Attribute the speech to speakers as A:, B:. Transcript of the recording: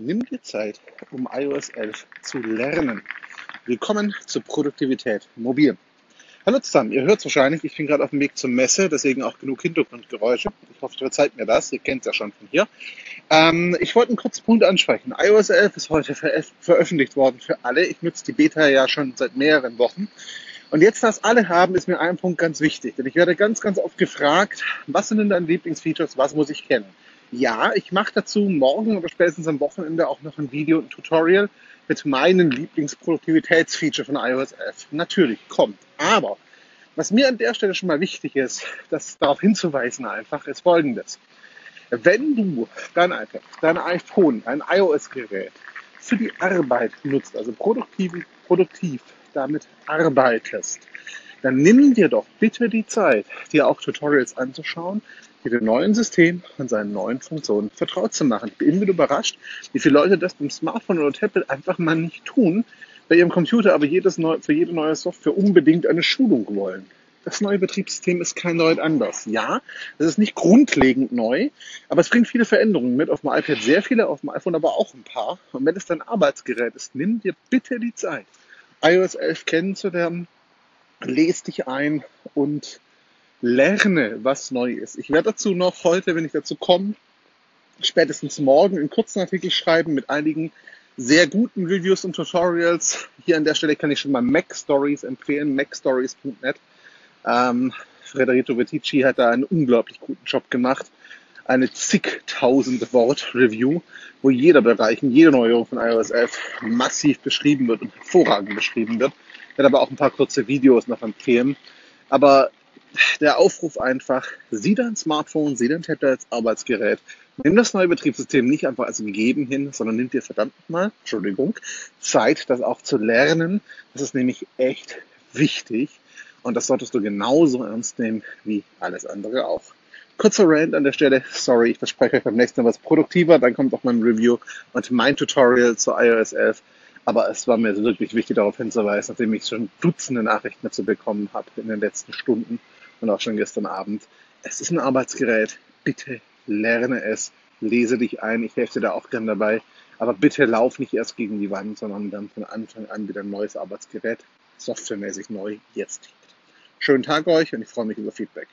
A: Nimm dir Zeit, um iOS 11 zu lernen. Willkommen zur Produktivität mobil. Hallo zusammen, ihr hört es wahrscheinlich, ich bin gerade auf dem Weg zur Messe, deswegen auch genug Hintergrundgeräusche. Ich hoffe, ihr verzeiht mir das, ihr kennt es ja schon von hier. Ähm, ich wollte einen kurzen Punkt ansprechen. iOS 11 ist heute ver veröffentlicht worden für alle. Ich nutze die Beta ja schon seit mehreren Wochen. Und jetzt das alle haben, ist mir ein Punkt ganz wichtig. Denn ich werde ganz, ganz oft gefragt, was sind denn deine Lieblingsfeatures, was muss ich kennen? Ja, ich mache dazu morgen oder spätestens am Wochenende auch noch ein Video, ein Tutorial mit meinen Lieblingsproduktivitätsfeature von iOS 11. Natürlich, kommt. Aber was mir an der Stelle schon mal wichtig ist, das darauf hinzuweisen einfach, ist folgendes. Wenn du dein iPad, dein iPhone, ein iOS-Gerät für die Arbeit nutzt, also produktiv, produktiv damit arbeitest, dann nimm dir doch bitte die Zeit, dir auch Tutorials anzuschauen, mit dem neuen System und seinen neuen Funktionen vertraut zu machen. Ich bin überrascht, wie viele Leute das beim Smartphone oder Tablet einfach mal nicht tun, bei ihrem Computer aber jedes neu, für jede neue Software unbedingt eine Schulung wollen. Das neue Betriebssystem ist kein Deut anders. Ja, es ist nicht grundlegend neu, aber es bringt viele Veränderungen mit. Auf dem iPad sehr viele, auf dem iPhone aber auch ein paar. Und wenn es dein Arbeitsgerät ist, nimm dir bitte die Zeit, iOS 11 kennenzulernen, lese dich ein und lerne, was neu ist. Ich werde dazu noch heute, wenn ich dazu komme, spätestens morgen einen kurzen Artikel schreiben mit einigen sehr guten Reviews und Tutorials. Hier an der Stelle kann ich schon mal Mac Stories empfehlen, macstories.net. Ähm, Federico Vettici hat da einen unglaublich guten Job gemacht. Eine zigtausende Wort Review, wo jeder Bereich, jede Neuerung von iOS 11 massiv beschrieben wird und hervorragend beschrieben wird. Werde aber auch ein paar kurze Videos noch empfehlen. Aber der Aufruf einfach, sieh dein Smartphone, sieh dein Tablet als Arbeitsgerät. Nimm das neue Betriebssystem nicht einfach als gegeben hin, sondern nimm dir verdammt mal, Entschuldigung, Zeit, das auch zu lernen. Das ist nämlich echt wichtig. Und das solltest du genauso ernst nehmen wie alles andere auch. Kurzer Rant an der Stelle. Sorry, ich verspreche euch beim nächsten Mal was produktiver. Dann kommt auch mein Review und mein Tutorial zu iOS 11. Aber es war mir wirklich wichtig, darauf hinzuweisen, nachdem ich schon Dutzende Nachrichten dazu bekommen habe in den letzten Stunden und auch schon gestern Abend. Es ist ein Arbeitsgerät. Bitte lerne es. Lese dich ein. Ich helfe dir da auch gern dabei. Aber bitte lauf nicht erst gegen die Wand, sondern dann von Anfang an wieder ein neues Arbeitsgerät, softwaremäßig neu, jetzt. Schönen Tag euch und ich freue mich über Feedback.